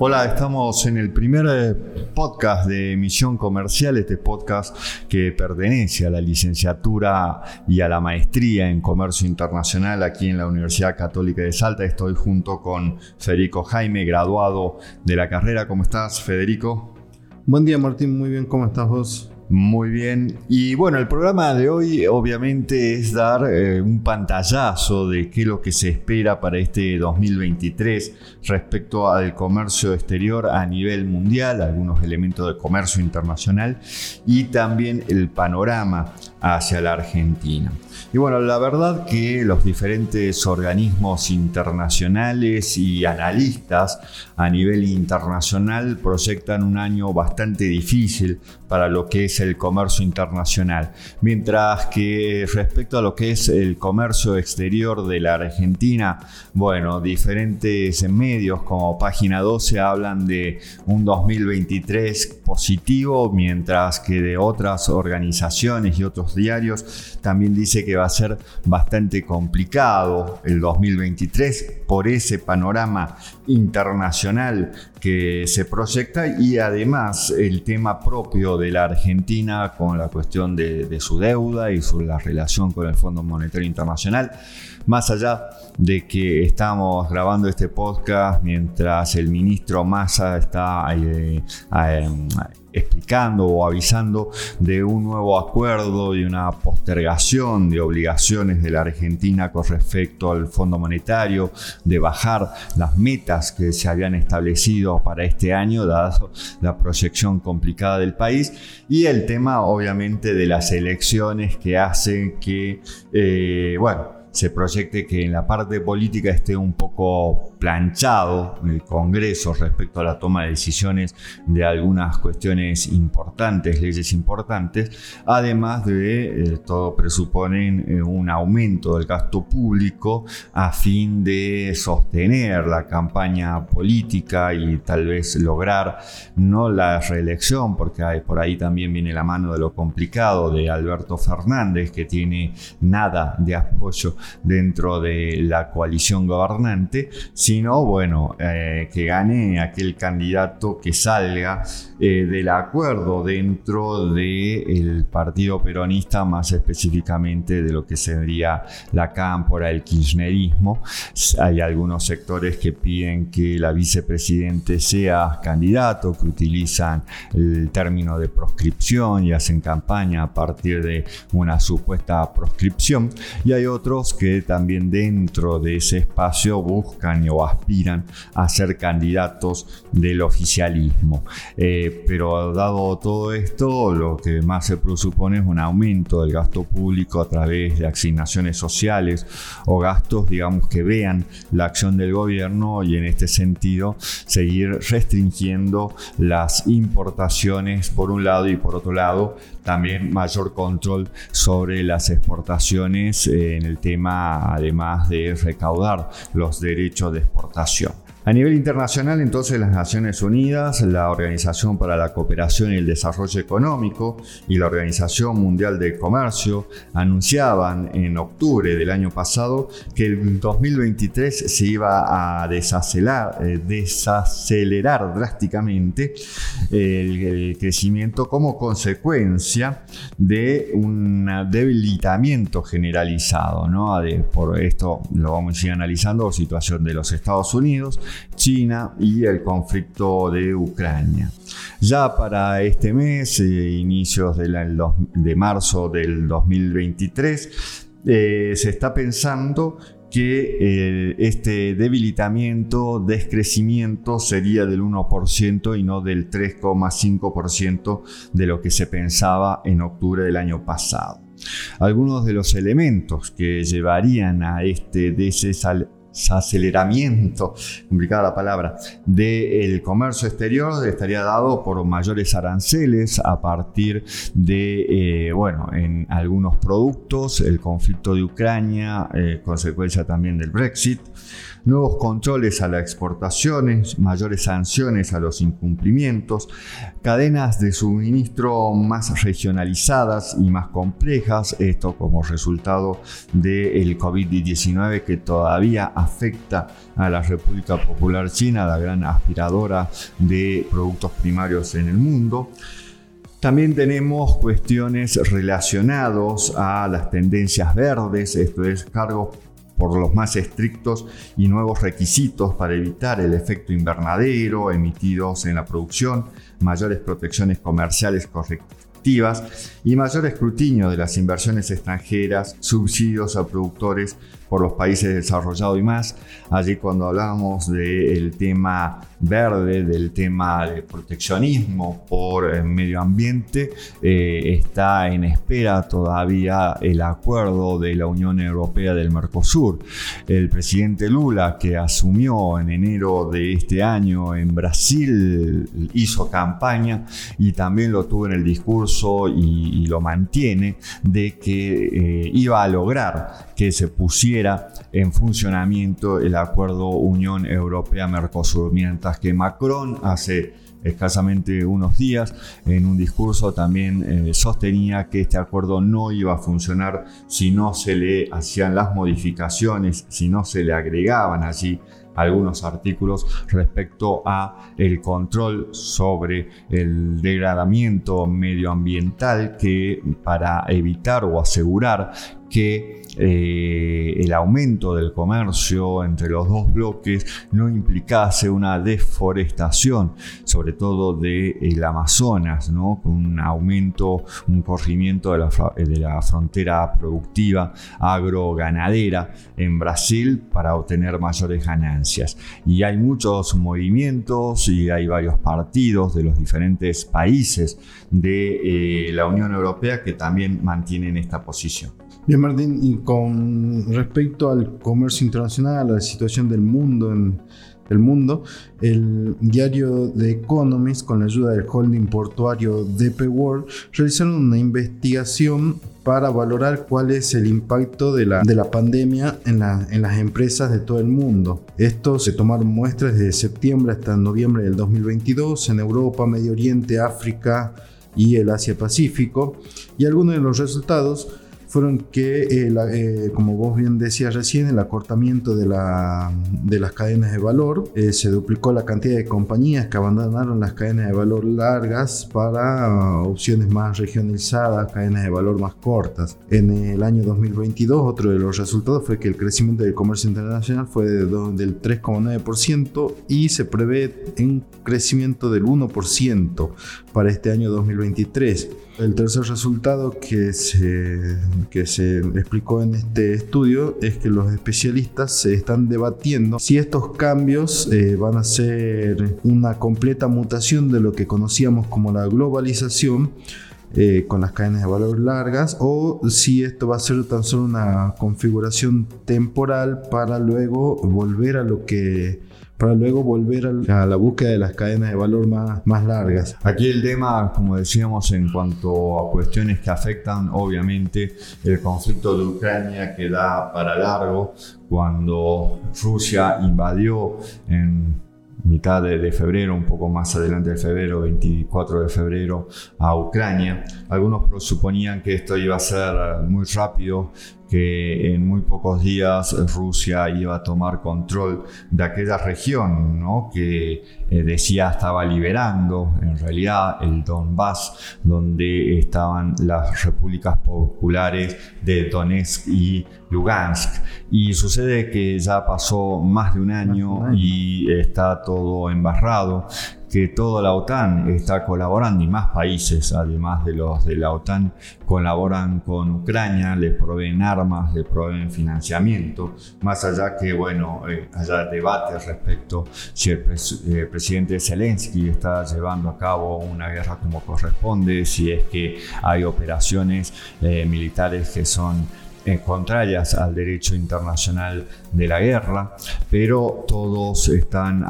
Hola, estamos en el primer eh, podcast de Misión Comercial, este podcast que pertenece a la licenciatura y a la maestría en Comercio Internacional aquí en la Universidad Católica de Salta. Estoy junto con Federico Jaime, graduado de la carrera. ¿Cómo estás, Federico? Buen día, Martín. Muy bien. ¿Cómo estás vos? Muy bien. Y bueno, el programa de hoy obviamente es dar eh, un pantallazo de qué es lo que se espera para este 2023 respecto al comercio exterior a nivel mundial, algunos elementos de comercio internacional y también el panorama hacia la Argentina. Y bueno, la verdad que los diferentes organismos internacionales y analistas a nivel internacional proyectan un año bastante difícil para lo que es el comercio internacional, mientras que respecto a lo que es el comercio exterior de la Argentina, bueno, diferentes medios como Página 12 hablan de un 2023 positivo, mientras que de otras organizaciones y otros diarios también dice que va a ser bastante complicado el 2023 por ese panorama internacional que se proyecta y además el tema propio de la Argentina con la cuestión de, su deuda y su, la relación con el Fondo Monetario Internacional. Más allá de que estamos grabando este podcast mientras el ministro Massa está eh, eh, explicando o avisando de un nuevo acuerdo y una postergación de obligaciones de la Argentina con respecto al Fondo Monetario, de bajar las metas que se habían establecido para este año, dado la proyección complicada del país, y el tema obviamente de las elecciones que hacen que, eh, bueno, se proyecte que en la parte política esté un poco planchado el Congreso respecto a la toma de decisiones de algunas cuestiones importantes, leyes importantes, además de eh, todo presuponen eh, un aumento del gasto público a fin de sostener la campaña política y tal vez lograr no la reelección, porque hay, por ahí también viene la mano de lo complicado de Alberto Fernández, que tiene nada de apoyo dentro de la coalición gobernante, sino, bueno, eh, que gane aquel candidato que salga eh, del acuerdo dentro del partido peronista, más específicamente de lo que sería la cámpora, el kirchnerismo. Hay algunos sectores que piden que la vicepresidente sea candidato, que utilizan el término de proscripción y hacen campaña a partir de una supuesta proscripción. Y hay otros que también dentro de ese espacio buscan aspiran a ser candidatos del oficialismo. Eh, pero dado todo esto, lo que más se presupone es un aumento del gasto público a través de asignaciones sociales o gastos, digamos, que vean la acción del gobierno y en este sentido seguir restringiendo las importaciones por un lado y por otro lado también mayor control sobre las exportaciones en el tema, además de recaudar los derechos de exportación. A nivel internacional, entonces, las Naciones Unidas, la Organización para la Cooperación y el Desarrollo Económico y la Organización Mundial de Comercio anunciaban en octubre del año pasado que el 2023 se iba a desacelerar, eh, desacelerar drásticamente el, crecimiento como consecuencia de un debilitamiento generalizado. ¿no? por esto lo vamos a ir analizando, situación de los Estados Unidos, China y el conflicto de Ucrania. Ya para este mes, eh, inicios de, marzo del 2023, eh, se está pensando que eh, este debilitamiento, descrecimiento sería del 1% y no del 3,5% de lo que se pensaba en octubre del año pasado. Algunos de los elementos que llevarían a este desaceleramiento, complicada la palabra, del comercio exterior estaría dado por mayores aranceles a partir de, eh, bueno, en algunos productos, el conflicto de Ucrania, eh, consecuencia también del Brexit, nuevos controles a las exportaciones, mayores sanciones a los incumplimientos, cadenas de suministro más regionalizadas y más complejas, esto como resultado del COVID-19 que todavía afecta a la República Popular China, la gran aspiradora de productos primarios en el mundo. También tenemos cuestiones relacionadas a las tendencias verdes, esto es cargos por los más estrictos y nuevos requisitos para evitar el efecto invernadero emitidos en la producción, mayores protecciones comerciales correctivas y mayor escrutinio de las inversiones extranjeras, subsidios a productores por los países desarrollados y más. Allí cuando hablábamos del tema verde, del tema de proteccionismo por el medio ambiente, eh, está en espera todavía el acuerdo de la Unión Europea del Mercosur. El presidente Lula, que asumió en enero de este año en Brasil, hizo campaña y también lo tuvo en el discurso y, lo mantiene de que eh, iba a lograr que se pusiera en funcionamiento el acuerdo Unión Europea-Mercosur, mientras que Macron hace escasamente unos días en un discurso también eh, sostenía que este acuerdo no iba a funcionar si no se le hacían las modificaciones, si no se le agregaban allí algunos artículos respecto a el control sobre el degradamiento medioambiental que para evitar o asegurar que eh, el aumento del comercio entre los dos bloques no implicase una deforestación, sobre todo del Amazonas, ¿no? con un aumento, un corrimiento de la, de la frontera productiva agroganadera en Brasil para obtener mayores ganancias. Y hay muchos movimientos y hay varios partidos de los diferentes países de eh, la Unión Europea que también mantienen esta posición. Bien, Martín, y con respecto al comercio internacional, a la situación del mundo en el mundo, el diario The Economist, con la ayuda del holding portuario DP World, realizaron una investigación para valorar cuál es el impacto de la, de la pandemia en, en las empresas de todo el mundo. Esto se tomaron muestras desde septiembre hasta noviembre del 2022 en Europa, Medio Oriente, África y el Asia Pacífico. Y algunos de los resultados fueron que, eh, eh, como vos bien decías recién, el acortamiento de, la, de las cadenas de valor, eh, se duplicó la cantidad de compañías que abandonaron las cadenas de valor largas para opciones más regionalizadas, cadenas de valor más cortas. En el año 2022, otro de los resultados fue que el crecimiento del comercio internacional fue del 3,9% y se prevé un crecimiento del 1% para este año 2023. El tercer resultado que se, que se explicó en este estudio es que los especialistas se están debatiendo si estos cambios eh, van a ser una completa mutación de lo que conocíamos como la globalización eh, con las cadenas de valor largas o si esto va a ser tan solo una configuración temporal para luego volver a lo que para luego volver a la búsqueda de las cadenas de valor más, más largas. Aquí el tema, como decíamos, en cuanto a cuestiones que afectan obviamente el conflicto de Ucrania que da para largo, cuando Rusia invadió en mitad de, febrero, un poco más adelante de febrero, 24 de febrero, a Ucrania. Algunos suponían que esto iba a ser muy rápido, que en muy pocos días Rusia iba a tomar control de aquella región ¿no? que eh, decía estaba liberando, en realidad el Donbass, donde estaban las repúblicas populares de Donetsk y Lugansk. Y sucede que ya pasó más de un año y está todo embarrado que toda la OTAN está colaborando y más países, además de los de la OTAN, colaboran con Ucrania, le proveen armas, le proveen financiamiento, más allá que, bueno, eh, haya debate respecto si el, eh, presidente Zelensky está llevando a cabo una guerra como corresponde, si es que hay operaciones eh, militares que son eh, contrarias al derecho internacional de la guerra, pero todos están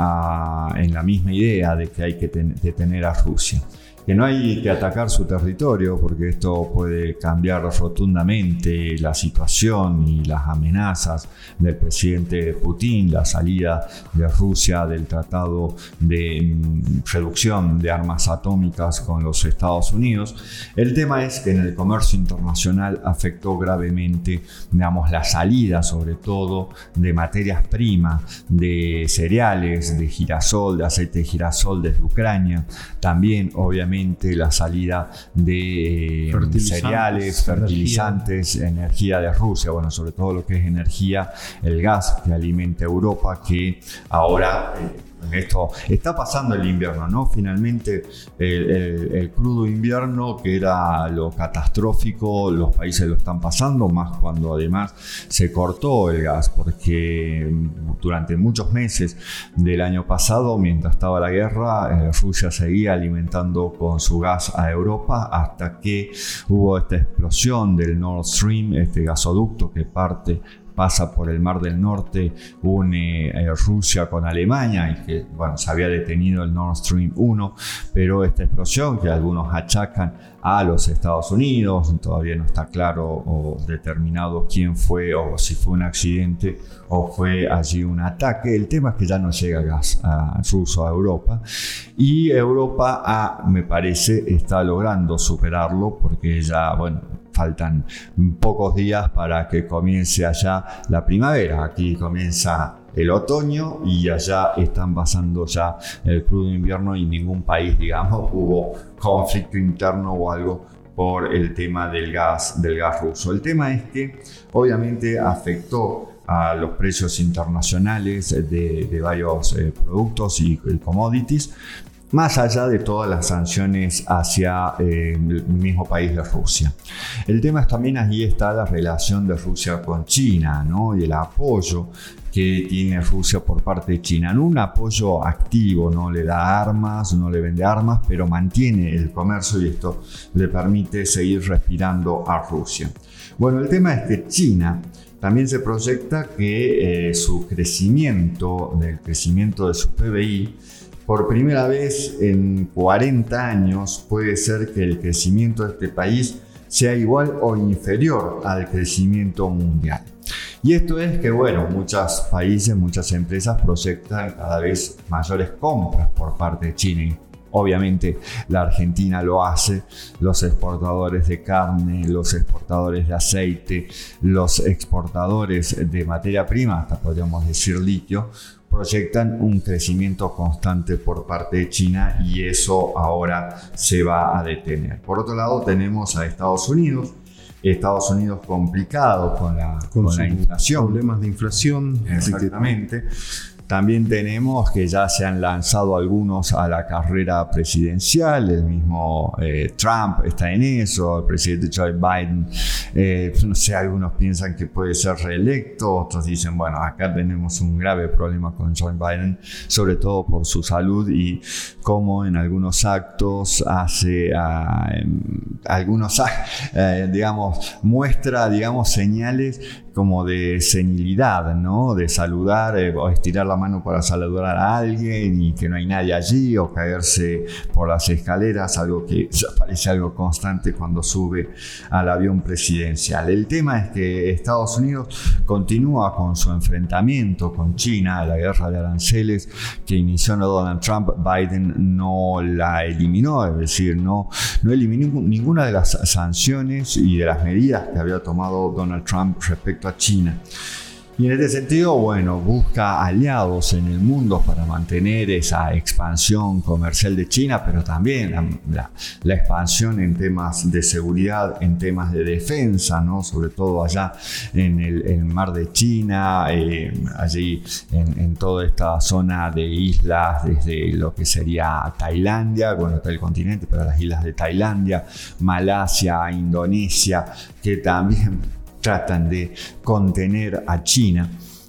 en la misma idea de que hay que detener a Rusia que no hay que atacar su territorio porque esto puede cambiar rotundamente la situación y las amenazas del presidente Putin, la salida de Rusia del tratado de mm, reducción de armas atómicas con los Estados Unidos. El tema es que en el comercio internacional afectó gravemente, digamos, la salida sobre todo de materias primas, de cereales, de girasol, de aceite de girasol desde Ucrania, también obviamente la salida de eh, cereales, fertilizantes, energía. de Rusia, bueno, sobre todo lo que es energía, el gas que alimenta Europa, que ahora... Esto está pasando el invierno, ¿no? Finalmente el, crudo invierno, que era lo catastrófico, los países lo están pasando, más cuando además se cortó el gas, porque durante muchos meses del año pasado, mientras estaba la guerra, eh, Rusia seguía alimentando con su gas a Europa hasta que hubo esta explosión del Nord Stream, este gasoducto que parte pasa por el Mar del Norte, une eh, Rusia con Alemania y que bueno, se había detenido el Nord Stream 1, pero esta explosión que algunos achacan a los Estados Unidos, todavía no está claro o determinado quién fue o si fue un accidente o fue allí un ataque. El tema es que ya no llega gas a, ruso a Europa y Europa, me parece, está logrando superarlo porque ya, bueno, faltan pocos días para que comience allá la primavera. Aquí comienza el otoño y allá están pasando ya el crudo invierno y ningún país, digamos, hubo conflicto interno o algo por el tema del gas, del gas ruso. El tema es que obviamente afectó a los precios internacionales de, varios eh, productos y commodities, más allá de todas las sanciones hacia eh, el mismo país de Rusia. El tema es también ahí está la relación de Rusia con China ¿no? y el apoyo que tiene Rusia por parte de China. No un apoyo activo, no le da armas, no le vende armas, pero mantiene el comercio y esto le permite seguir respirando a Rusia. Bueno, el tema es que China también se proyecta que eh, su crecimiento, el crecimiento de su PBI, por primera vez en 40 años puede ser que el crecimiento de este país sea igual o inferior al crecimiento mundial. Y esto es que, bueno, muchos países, muchas empresas proyectan cada vez mayores compras por parte de China. Obviamente la Argentina lo hace, los exportadores de carne, los exportadores de aceite, los exportadores de materia prima, hasta podríamos decir litio, proyectan un crecimiento constante por parte de China y eso ahora se va a detener. Por otro lado, tenemos a Estados Unidos. Estados Unidos complicado con la, con, la inflación. Problemas de inflación. Exactamente. También tenemos que ya se han lanzado algunos a la carrera presidencial, el mismo eh, Trump está en eso, el presidente Joe Biden, eh, no sé, algunos piensan que puede ser reelecto, otros dicen, bueno, acá tenemos un grave problema con Joe Biden, sobre todo por su salud y cómo en algunos actos hace, ah, algunos, eh, digamos, muestra, digamos, señales como de senilidad, ¿no? De saludar eh, o estirar la mano para saludar a alguien y que no hay nadie allí o caerse por las escaleras, algo que parece algo constante cuando sube al avión presidencial. El tema es que Estados Unidos continúa con su enfrentamiento con China, la guerra de aranceles que inició Donald Trump, Biden no la eliminó, es decir, no, no eliminó ninguna de las sanciones y de las medidas que había tomado Donald Trump respecto China. Y en este sentido, bueno, busca aliados en el mundo para mantener esa expansión comercial de China, pero también la, expansión en temas de seguridad, en temas de defensa, ¿no? sobre todo allá en el, mar de China, eh, allí en, en, toda esta zona de islas, desde lo que sería Tailandia, bueno, está el continente, pero las islas de Tailandia, Malasia, Indonesia, que también tratan de contener a China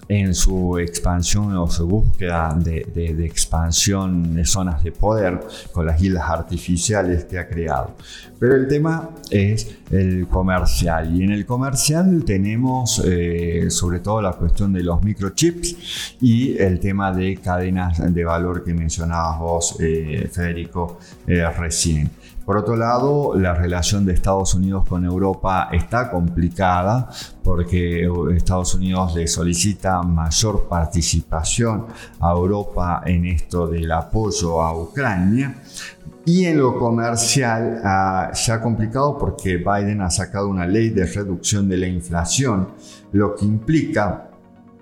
en su expansión o su búsqueda de, expansión de zonas de poder con las islas artificiales que ha creado. Pero el tema es el comercial. Y en el comercial tenemos eh, sobre todo la cuestión de los microchips y el tema de cadenas de valor que mencionabas vos, eh, Federico, eh, recién. Por otro lado, la relación de Estados Unidos con Europa está complicada porque Estados Unidos le solicita mayor participación a Europa en esto del apoyo a Ucrania. Y en lo comercial ah, se ha complicado porque Biden ha sacado una ley de reducción de la inflación, lo que implica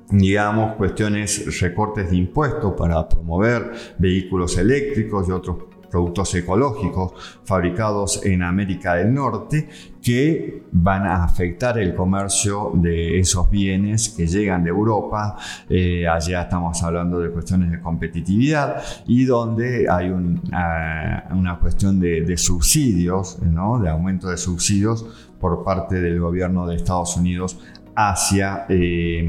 digamos, cuestiones, recortes de impuestos para promover vehículos eléctricos y otros productos ecológicos fabricados en América del Norte que van a afectar el comercio de esos bienes que llegan de Europa. Eh, allá estamos hablando de cuestiones de competitividad y donde hay ah, una cuestión de, subsidios, ¿no? de aumento de subsidios por parte del gobierno de Estados Unidos hacia eh,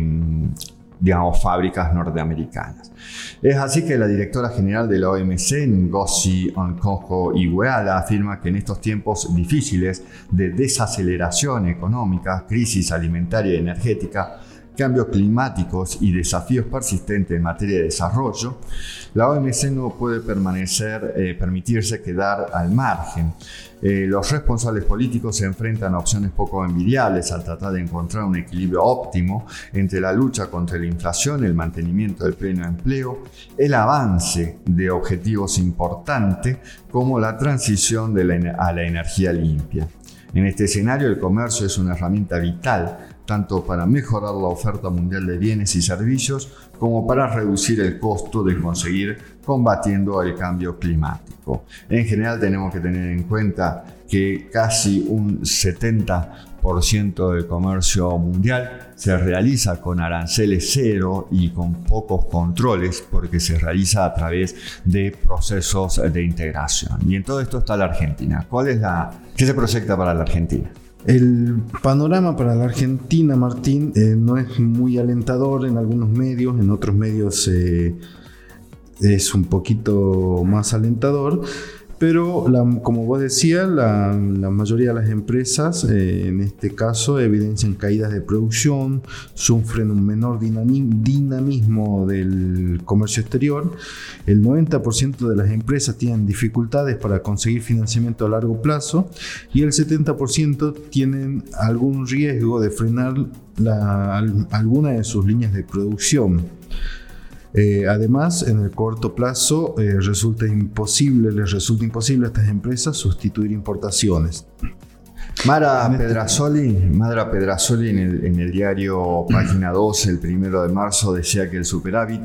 digamos, fábricas norteamericanas. Es así que la directora general de la OMC, Ngozi Okonjo-Iweala, afirma que en estos tiempos difíciles de desaceleración económica, crisis alimentaria y energética, cambios climáticos y desafíos persistentes en materia de desarrollo, la OMC no puede permanecer, eh, permitirse quedar al margen. Eh, los responsables políticos se enfrentan a opciones poco envidiables al tratar de encontrar un equilibrio óptimo entre la lucha contra la inflación, el mantenimiento del pleno empleo, el avance de objetivos importantes como la transición a la energía limpia. En este escenario el comercio es una herramienta vital tanto para mejorar la oferta mundial de bienes y servicios como para reducir el costo de conseguir combatiendo el cambio climático. En general tenemos que tener en cuenta que casi un 70% del comercio mundial se realiza con aranceles cero y con pocos controles porque se realiza a través de procesos de integración. Y en todo esto está la Argentina. ¿Cuál es la, ¿Qué se proyecta para la Argentina? El panorama para la Argentina, Martín, eh, no es muy alentador en algunos medios, en otros medios eh, es un poquito más alentador. Pero como vos decías, la, mayoría de las empresas eh, en este caso evidencian caídas de producción, sufren un menor dinamismo del comercio exterior. El 90% de las empresas tienen dificultades para conseguir financiamiento a largo plazo y el 70% tienen algún riesgo de frenar alguna de sus líneas de producción. Eh, además, en el corto plazo eh, resulta imposible, les resulta imposible a estas empresas sustituir importaciones. Mara Pedrasoli, Madra Pedrasoli en el, en el, diario Página 2, el primero de marzo, decía que el superávit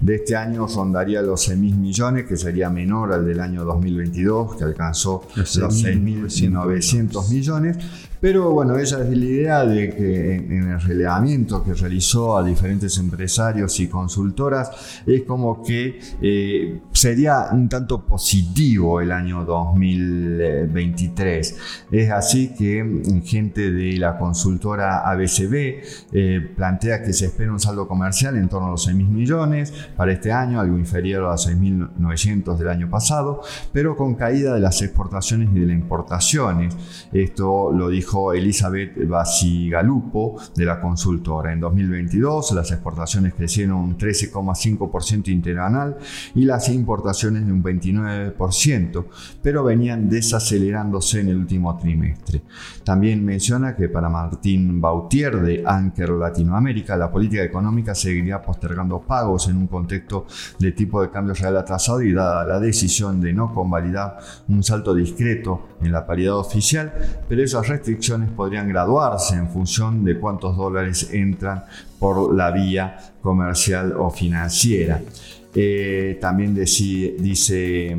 de este año rondaría los 6 mil millones, que sería menor al del año 2022, que alcanzó los 6.900 millones. Pero bueno, ella es la idea de que en el relevamiento que realizó a diferentes empresarios y consultoras es como que eh, sería un tanto positivo el año 2023. Es así que gente de la consultora ABCB eh, plantea que se espera un saldo comercial en torno a los 6 mil millones para este año, algo inferior a los 6.900 del año pasado, pero con caída de las exportaciones y de las importaciones. Esto lo dijo Elizabeth Basigalupo de la consultora. En 2022 las exportaciones crecieron un 13,5% interanual y las importaciones de un 29%, pero venían desacelerándose en el último trimestre. También menciona que para Martín Bautier de Anker Latinoamérica, la política económica seguiría postergando pagos en un contexto de tipo de cambio real atrasado y dada la decisión de no convalidar un salto discreto en la paridad oficial, pero esas restricciones podrían graduarse en función de cuántos dólares entran por la vía comercial o financiera. Eh, también dice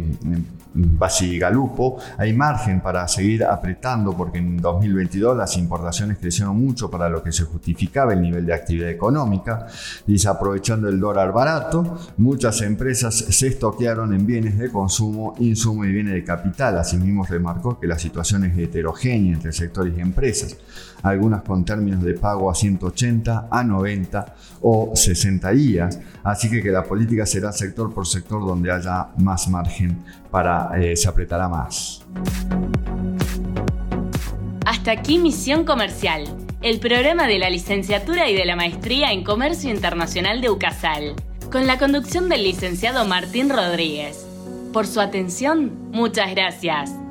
Basigalupo, hay margen para seguir apretando porque en 2022 las importaciones crecieron mucho para lo que se justificaba el nivel de actividad económica. Dice, aprovechando el dólar barato, muchas empresas se estoquearon en bienes de consumo, insumo y bienes de capital. Asimismo remarcó que la situación es heterogénea entre sectores y empresas, algunas con términos de pago a 180, a 90 o 60 días. Así que que la política será sector por sector donde haya más margen para eh, se apretará más. Hasta aquí Misión Comercial, el programa de la licenciatura y de la maestría en Comercio Internacional de UCASAL, con la conducción del licenciado Martín Rodríguez. Por su atención, muchas gracias.